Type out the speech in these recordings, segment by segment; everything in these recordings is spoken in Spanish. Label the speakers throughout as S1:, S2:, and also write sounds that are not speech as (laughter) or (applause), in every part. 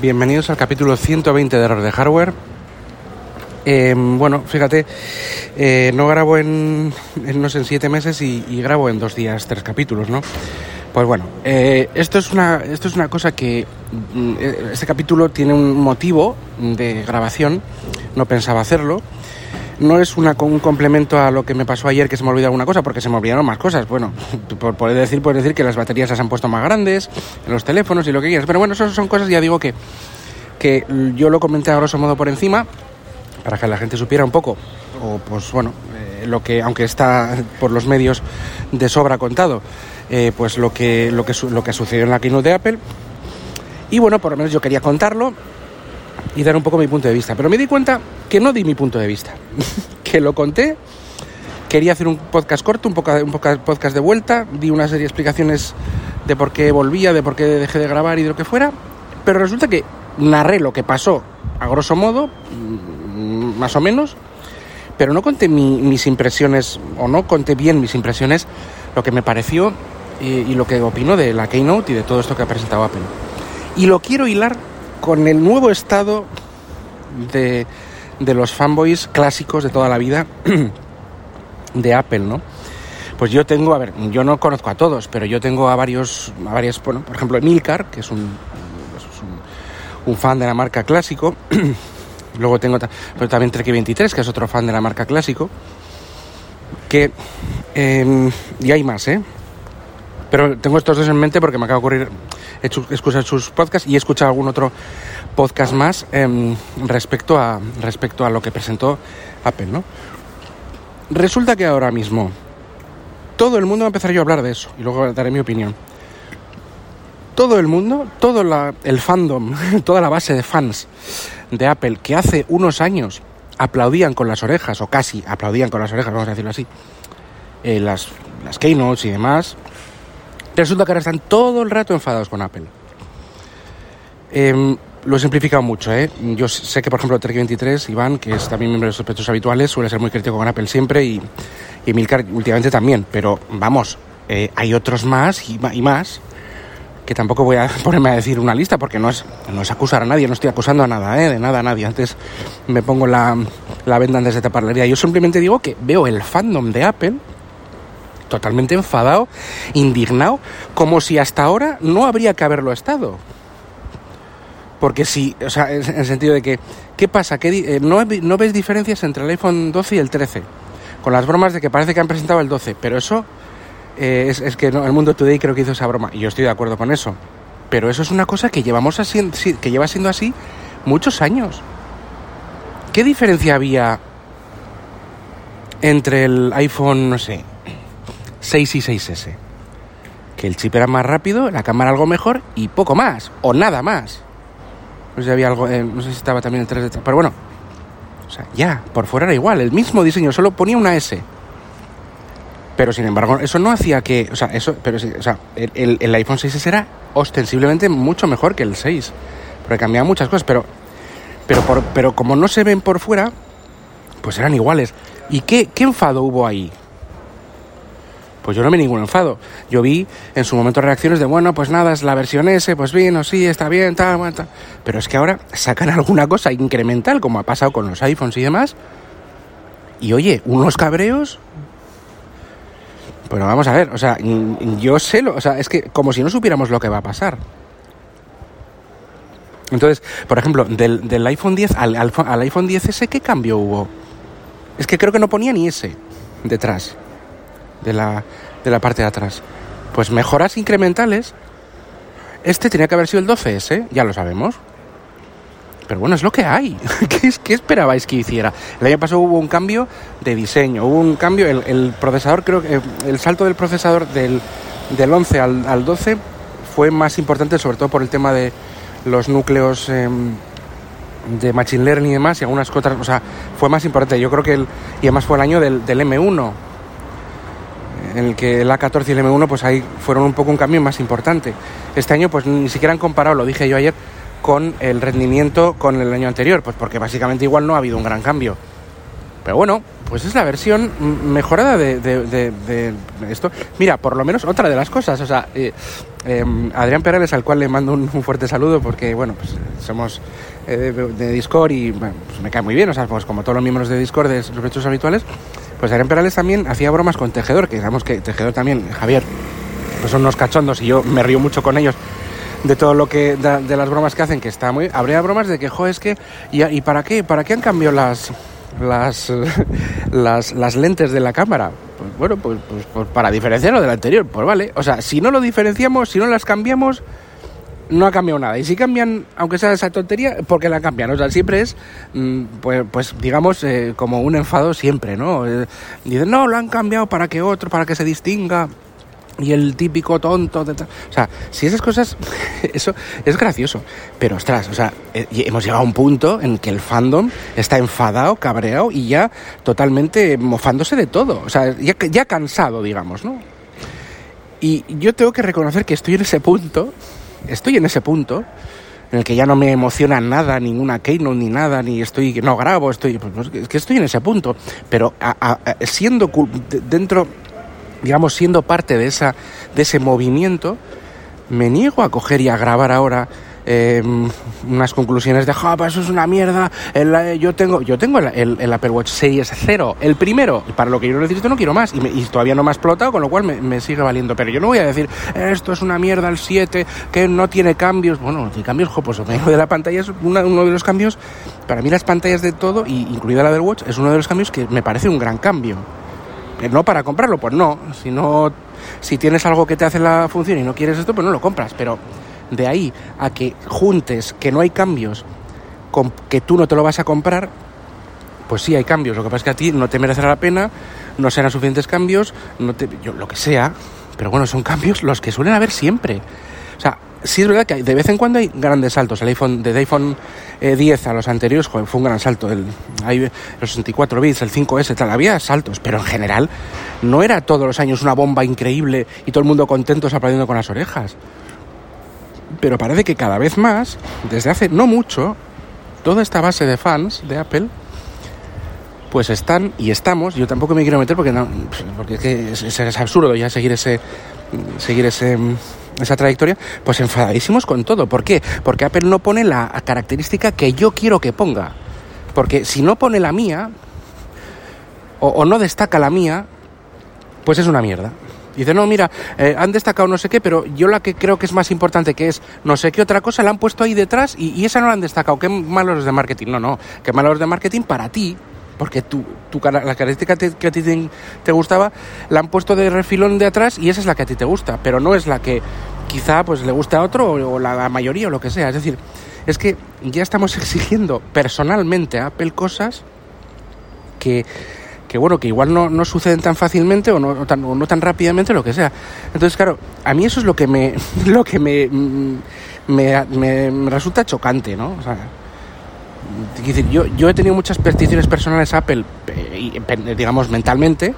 S1: Bienvenidos al capítulo 120 de Error de Hardware. Eh, bueno, fíjate, eh, no grabo en, en, no sé, en siete meses y, grabo en dos días tres capítulos, ¿no? Pues bueno, eh, esto, es una, esto es una cosa que mm, este capítulo tiene un motivo de grabación, no pensaba hacerlo. No es una, un complemento a lo que me pasó ayer que se me olvidó alguna cosa, porque se me olvidaron más cosas. Bueno, (laughs) por poder decir, puedes decir que las baterías se han puesto más grandes en los teléfonos y lo que quieras. Pero bueno, eso son cosas, ya digo que, que yo lo comenté a grosso modo por encima, para que la gente supiera un poco, o pues bueno, eh, lo que, aunque está por los medios de sobra contado, eh, pues lo que, lo, que, lo que sucedió en la keynote de Apple. Y bueno, por lo menos yo quería contarlo y dar un poco mi punto de vista. Pero me di cuenta que no di mi punto de vista, (laughs) que lo conté. Quería hacer un podcast corto, un, poco, un podcast de vuelta, di una serie de explicaciones de por qué volvía, de por qué dejé de grabar y de lo que fuera. Pero resulta que narré lo que pasó a grosso modo, más o menos, pero no conté mi, mis impresiones, o no conté bien mis impresiones, lo que me pareció y, y, lo que opino de la Keynote y de todo esto que ha presentado Apple. Y lo quiero hilar con el nuevo estado de, de los fanboys clásicos de toda la vida (clears throat) de Apple, ¿no? Pues yo tengo, a ver, yo no conozco a todos, pero yo tengo a varios, a varias, bueno, por ejemplo, Emilcar, que es un, es un, fan de la marca clásico, (clears throat) Luego tengo pero también Trek 23, que es otro fan de la marca clásico. Que. Eh, y hay más, ¿eh? Pero tengo estos dos en mente porque me acaba de ocurrir escuchar sus podcasts y he escuchado algún otro podcast más eh, respecto, a, respecto a lo que presentó Apple, ¿no? Resulta que ahora mismo todo el mundo va a empezar yo a hablar de eso y luego daré mi opinión. Todo el mundo, todo la, el fandom, (laughs) toda la base de fans de Apple que hace unos años aplaudían con las orejas, o casi aplaudían con las orejas, vamos a decirlo así, eh, las, las keynotes y demás, resulta que ahora están todo el rato enfadados con Apple. Eh, lo he simplificado mucho, ¿eh? Yo sé que, por ejemplo, Trek23, Iván, que es también miembro de los sospechosos habituales, suele ser muy crítico con Apple siempre y, y Milcar últimamente también, pero vamos, eh, hay otros más y, y más que tampoco voy a (laughs) ponerme a decir una lista porque no es, no es acusar a nadie, no estoy acusando a nada, ¿eh? de nada a nadie. Antes me pongo la, la venda antes de tapar la herida. Yo simplemente digo que veo el fandom de Apple totalmente enfadado, indignado, como si hasta ahora no habría que haberlo estado. Porque si, o sea, en el sentido de que, ¿qué pasa? ¿Qué, eh, no, ¿No ves diferencias entre el iPhone 12 y el 13? Con las bromas de que parece que han presentado el 12, pero eso eh, es, es, que el mundo today creo que hizo esa broma y yo estoy de acuerdo con eso. Pero eso es una cosa que llevamos así, que lleva siendo así muchos años. ¿Qué diferencia había entre el iPhone, no sé, 6 y 6S? Que el chip era más rápido, la cámara algo mejor y poco más, o nada más. No sé si había algo, eh, no sé si estaba también el 3 de... Pero bueno, o sea, ya, por fuera era igual, el mismo diseño, solo ponía una S. Pero sin embargo, eso no hacía que. O sea, eso, pero, o sea el, iPhone 6S era ostensiblemente mucho mejor que el 6. Porque cambiaban muchas cosas, pero. Pero, por, pero como no se ven por fuera, pues eran iguales. ¿Y qué, qué enfado hubo ahí? Pues yo no vi ningún enfado. Yo vi en su momento reacciones de, bueno, pues nada, es la versión S, pues bien, o sí, está bien, tal, tal. Pero es que ahora sacan alguna cosa incremental, como ha pasado con los iPhones y demás. Y oye, unos cabreos pero vamos a ver, o sea, yo sé lo, o sea, es que como si no supiéramos lo que va a pasar. Entonces, por ejemplo, del, del iPhone 10 al, al, al, iPhone 10S, ¿qué cambio hubo? Es que creo que no ponía ni S detrás, de la, de la parte de atrás. Pues mejoras incrementales. Este tenía que haber sido el 12S, ya lo sabemos. Pero bueno, es lo que hay. (laughs) ¿Qué, ¿Qué, esperabais que hiciera? El año pasado hubo un cambio de diseño, hubo un cambio, el, el procesador, creo que el salto del procesador del, del 11 al, al, 12 fue más importante sobre todo por el tema de los núcleos em, de Machine Learning y demás y algunas otras, o sea, fue más importante. Yo creo que el, y además fue el año del, del M1, en el que el A14 y el M1 pues ahí fueron un poco un cambio más importante. Este año pues ni siquiera han comparado, lo dije yo ayer, con el rendimiento con el año anterior, pues porque básicamente igual no ha habido un gran cambio. Pero bueno, pues es la versión mejorada de, esto. Mira, por lo menos otra de las cosas, o sea, eh, em, Adrián Perales, al cual le mando un, fuerte saludo porque, bueno, pues somos eh, de, Discord y pues me cae muy bien, o sea, pues como todos los miembros de Discord de sospechosos habituales, pues Adrián Perales también hacía bromas con Tejedor, que digamos que Tejedor también, Javier, pues son unos cachondos y yo me río mucho con ellos de todo lo que de, las bromas que hacen que está muy habría bromas de que jo es que y, y para qué para qué han cambiado las las, (laughs) las, las lentes de la cámara pues bueno pues, pues, pues para diferenciarlo del anterior pues vale. O sea si no lo diferenciamos si no las cambiamos no ha cambiado nada. Y si cambian, aunque sea esa tontería, porque la cambian. O sea, siempre es, mm, pues, pues digamos, eh, como un enfado siempre, ¿no? Eh, dicen, no, lo han cambiado para que otro, para que se distinga. Y el típico tonto. De o sea, si esas cosas, (laughs) eso es gracioso. Pero ostras, o sea, eh, hemos llegado a un punto en que el fandom está enfadado, cabreado y ya totalmente mofándose de todo. O sea, ya, ya cansado, digamos, ¿no? Y yo tengo que reconocer que estoy en ese punto estoy en ese punto en el que ya no me emociona nada, ninguna keynote ni nada, ni estoy, no grabo, estoy, pues, es que estoy en ese punto, pero siendo dentro, digamos, siendo parte de esa, de ese movimiento, me niego a coger y a grabar ahora eh, unas conclusiones de, ja, eso es una mierda, el, yo tengo, yo tengo el, Apple Watch Series 0, el primero, y para lo que yo necesito no quiero más, y, todavía no me ha explotado, con lo cual me, sigue valiendo, pero yo no voy a decir, esto es una mierda el 7, que no tiene cambios, bueno, no tiene cambios, jo, pues de la pantalla es uno de los cambios, para mí las pantallas de todo, y incluida la del Watch, es uno de los cambios que me parece un gran cambio. No para comprarlo, pues no, si no, si tienes algo que te hace la función y no quieres esto, pues no lo compras, pero de ahí a que juntes que no hay cambios que tú no te lo vas a comprar, pues sí hay cambios. Lo que pasa es que a ti no te merecerá la pena, no serán suficientes cambios, no te, yo, lo que sea, pero bueno, son cambios los que suelen haber siempre. O sea, sí es verdad que de vez en cuando hay grandes saltos. El iPhone, desde iPhone 10 eh, a los anteriores, fue un gran salto. El, los 64 bits, el 5S, tal, había saltos, pero en general no era todos los años una bomba increíble y todo el mundo contento aplaudiendo con las orejas. Pero parece que cada vez más, desde hace no mucho, toda esta base de fans de Apple, pues están y estamos, yo tampoco me quiero meter porque no, porque es, que es, absurdo ya seguir ese seguir ese esa trayectoria, pues enfadadísimos con todo. ¿Por qué? Porque Apple no pone la característica que yo quiero que ponga. Porque si no pone la mía, o, o no destaca la mía, pues es una mierda. Dice, no, mira, eh, han destacado no sé qué, pero yo la que creo que es más importante, que es no sé qué otra cosa, la han puesto ahí detrás y, esa no la han destacado. Qué malos de marketing. No, no, qué malos de marketing para ti, porque tu, tu, la característica que a ti te, gustaba la han puesto de refilón de atrás y esa es la que a ti te gusta, pero no es la que quizá pues le gusta a otro o, la, mayoría o lo que sea. Es decir, es que ya estamos (laughs) exigiendo personalmente a Apple cosas que que bueno, que igual no, no suceden tan fácilmente o no, tan, o no tan rápidamente, lo que sea. Entonces, claro, a mí eso es lo que me, (laughs) lo que me, me, me, resulta chocante, ¿no? O sea, yo, yo he tenido muchas peticiones personales a Apple, digamos, mentalmente,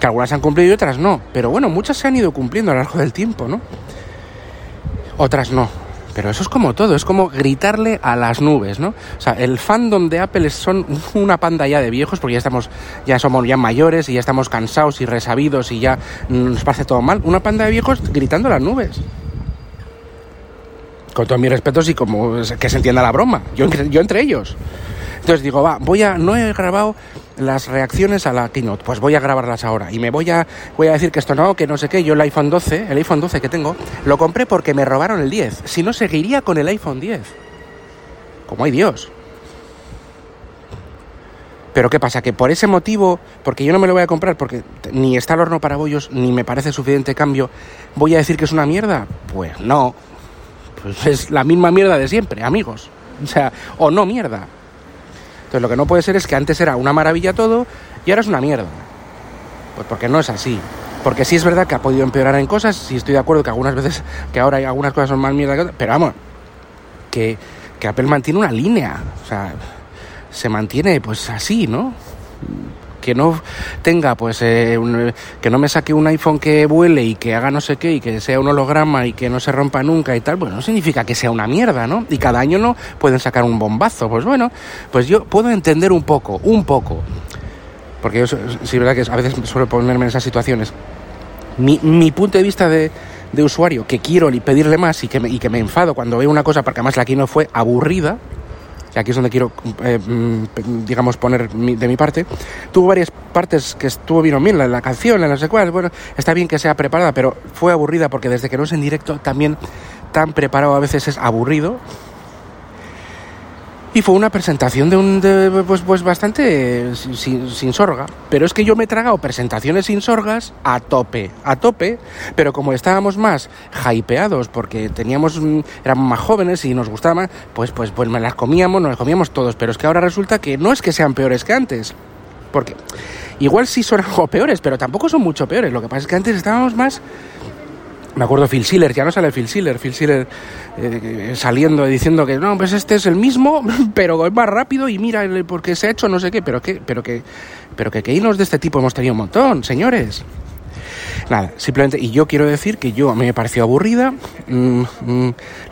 S1: que algunas se han cumplido y otras no. Pero bueno, muchas se han ido cumpliendo a lo largo del tiempo, ¿no? Otras no. Pero eso es como todo, es como gritarle a las nubes, ¿no? O sea, el fandom de Apple son una panda ya de viejos, porque ya estamos, ya somos ya mayores y ya estamos cansados y resabidos y ya nos parece todo mal. Una panda de viejos gritando a las nubes. Con todos mis respetos y como que se entienda la broma. Yo, yo entre ellos. Entonces digo, va, voy a, no he grabado las reacciones a la keynote, pues voy a grabarlas ahora y me voy a, voy a decir que esto no, que no sé qué, yo el iPhone 12, el iPhone 12 que tengo, lo compré porque me robaron el 10, si no seguiría con el iPhone 10. Como hay Dios. Pero ¿qué pasa? Que por ese motivo, porque yo no me lo voy a comprar, porque ni está el horno para bollos, ni me parece suficiente cambio, ¿voy a decir que es una mierda? Pues no. Pues es la misma mierda de siempre, amigos. O sea, o no mierda. Entonces lo que no puede ser es que antes era una maravilla todo y ahora es una mierda. Pues porque no es así. Porque sí es verdad que ha podido empeorar en cosas, sí estoy de acuerdo que algunas veces, que ahora hay algunas cosas son más mierda que otras, pero vamos, que, que Apple mantiene una línea, o sea, se mantiene pues así, ¿no? Que no tenga, pues, eh, que no me saque un iPhone que vuele y que haga no sé qué y que sea un holograma y que no se rompa nunca y tal, pues no significa que sea una mierda, ¿no? Y cada año no pueden sacar un bombazo. Pues bueno, pues yo puedo entender un poco, un poco. Porque yo, sí, verdad que a veces suelo ponerme en esas situaciones. Mi, punto de vista de, de usuario, que quiero pedirle más y que, me, y que me enfado cuando veo una cosa, porque además la aquí no fue aburrida, aquí es donde quiero, eh, digamos, poner de mi parte, tuvo varias partes que estuvo bien o bien, la, la canción, la no sé cuál, bueno, está bien que sea preparada, pero fue aburrida porque desde que no es en directo también tan preparado a veces es aburrido. Y fue una presentación de un de, pues, pues bastante sin, sin, sorga. Pero es que yo me he tragado presentaciones sin sorgas a tope, a tope. Pero como estábamos más hypeados porque teníamos, éramos más jóvenes y nos gustaba pues, pues, pues me las comíamos, nos las comíamos todos. Pero es que ahora resulta que no es que sean peores que antes. Porque igual sí son (laughs) algo peores, pero tampoco son mucho peores. Lo que pasa es que antes estábamos más me acuerdo Phil Schiller, ya no sale Phil Schiller, Phil Schiller eh, saliendo diciendo que no, pues este es el mismo, (laughs) pero es más rápido y mira porque se ha hecho no sé qué, pero que, pero que, pero que keynotes de este tipo hemos tenido un montón, señores. Nada, simplemente, y yo quiero decir que yo me pareció aburrida, mmm,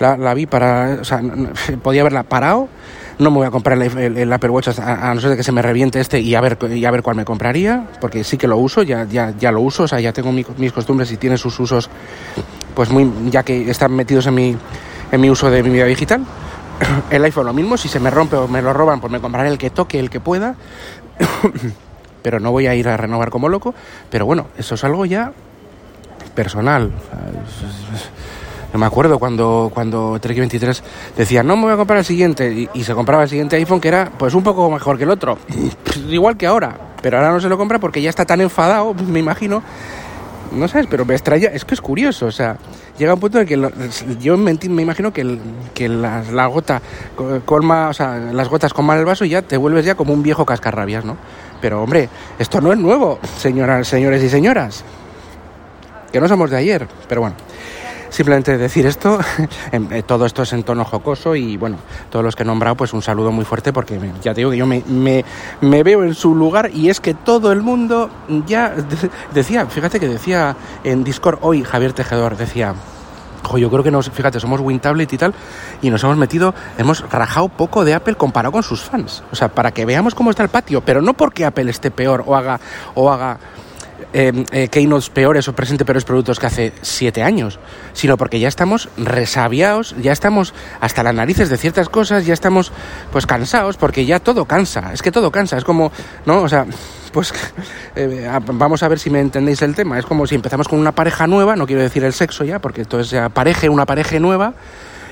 S1: la, la, vi para, o sea, (laughs) podía haberla parado, no me voy a comprar el, el, Apple Watch a, no ser de que se me reviente este y a ver y a ver cuál me compraría, porque sí que lo uso, ya, ya, lo uso, o sea, ya tengo mi, mis costumbres y tiene sus usos, pues muy, ya que están metidos en mi, en mi uso de mi vida digital. (coughs) El iPhone lo mismo, si se me rompe o me lo roban, pues me compraré el que toque, el que pueda. (coughs) pero no voy a ir a renovar como loco. Pero bueno, eso es algo ya personal. No me acuerdo cuando, cuando Trek 23 decía, no me voy a comprar el siguiente, y, y, se compraba el siguiente iPhone que era pues un poco mejor que el otro. (laughs) Igual que ahora. Pero ahora no se lo compra porque ya está tan enfadado, (laughs) me imagino. No sabes, pero me extraña. Es que es curioso, o sea, llega un punto en que lo, yo me, me, imagino que, el, que la, la, gota colma, o sea, las gotas colman el vaso y ya te vuelves ya como un viejo cascarrabias, ¿no? Pero hombre, esto no es nuevo, señoras, señores y señoras. Que no somos de ayer, pero bueno. Simplemente decir esto, (laughs) todo esto es en tono jocoso y bueno, todos los que he nombrado, pues un saludo muy fuerte porque ya te digo que yo me, me, me veo en su lugar y es que todo el mundo ya decía, fíjate que decía en Discord hoy Javier Tejedor, decía, yo creo que nos, fíjate, somos WinTablet y tal, y nos hemos metido, hemos rajado poco de Apple comparado con sus fans. O sea, para que veamos cómo está el patio, pero no porque Apple esté peor o haga, o haga eh, eh, keynotes peores o presente peores productos que hace siete años, sino porque ya estamos resabiados, ya estamos hasta las narices de ciertas cosas, ya estamos pues cansados, porque ya todo cansa, es que todo cansa, es como, ¿no? O sea, pues (laughs) eh, vamos a ver si me entendéis el tema, es como si empezamos con una pareja nueva, no quiero decir el sexo ya, porque entonces ya pareje una pareja nueva,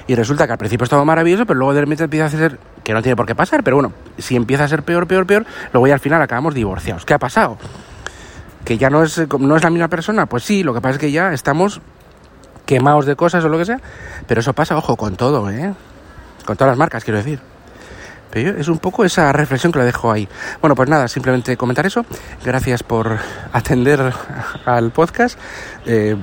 S1: y resulta que al principio estaba maravilloso, pero luego de repente empieza a ser, que no tiene por qué pasar, pero bueno, si empieza a ser peor, peor, peor, luego ya al final acabamos divorciados. ¿Qué ha pasado? Que ya no es, no es la misma persona, pues sí, lo que pasa es que ya estamos quemados de cosas o lo que sea, pero eso pasa, ojo, con todo, ¿eh? Con todas las marcas, quiero decir. Pero es un poco esa reflexión que le dejo ahí. Bueno, pues nada, simplemente comentar eso. Gracias por atender al podcast. Eh,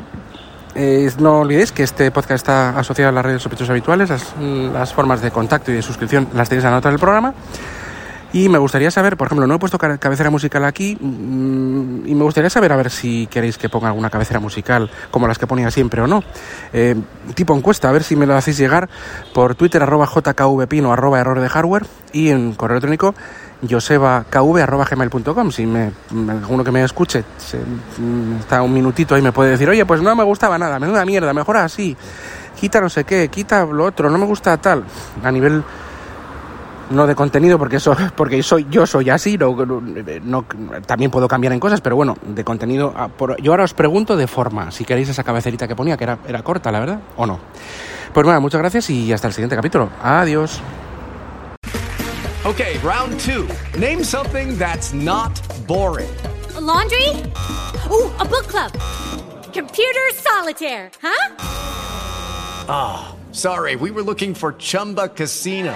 S1: no olvidéis que este podcast está asociado a las redes sospechosos habituales. Las, las formas de contacto y de suscripción las tenéis en la nota del programa. Y me gustaría saber, por ejemplo, no he puesto cabecera musical aquí mmm, y me gustaría saber a ver si queréis que ponga alguna cabecera musical como las que ponía siempre o no. Eh, tipo encuesta, a ver si me lo hacéis llegar por Twitter arroba jkvpino arroba error de hardware y en correo electrónico josebakv arroba gmail.com. Si me, alguno que me escuche se, está un minutito ahí me puede decir, oye, pues no me gustaba nada, menuda mierda, mejor así, quita no sé qué, quita lo otro, no me gusta tal, a nivel no de contenido porque eso (laughs) porque soy yo soy así no, no, también puedo cambiar en cosas pero bueno de contenido por, yo ahora os pregunto de forma si queréis esa cabecerita que ponía que era, era corta la verdad o no pues bueno muchas gracias y hasta el siguiente capítulo adiós
S2: Okay, round two. Name something that's not boring.
S3: A laundry? Ooh, a book club. Computer solitaire, huh?
S2: Ah, oh, sorry, we were looking for Chumba Casino.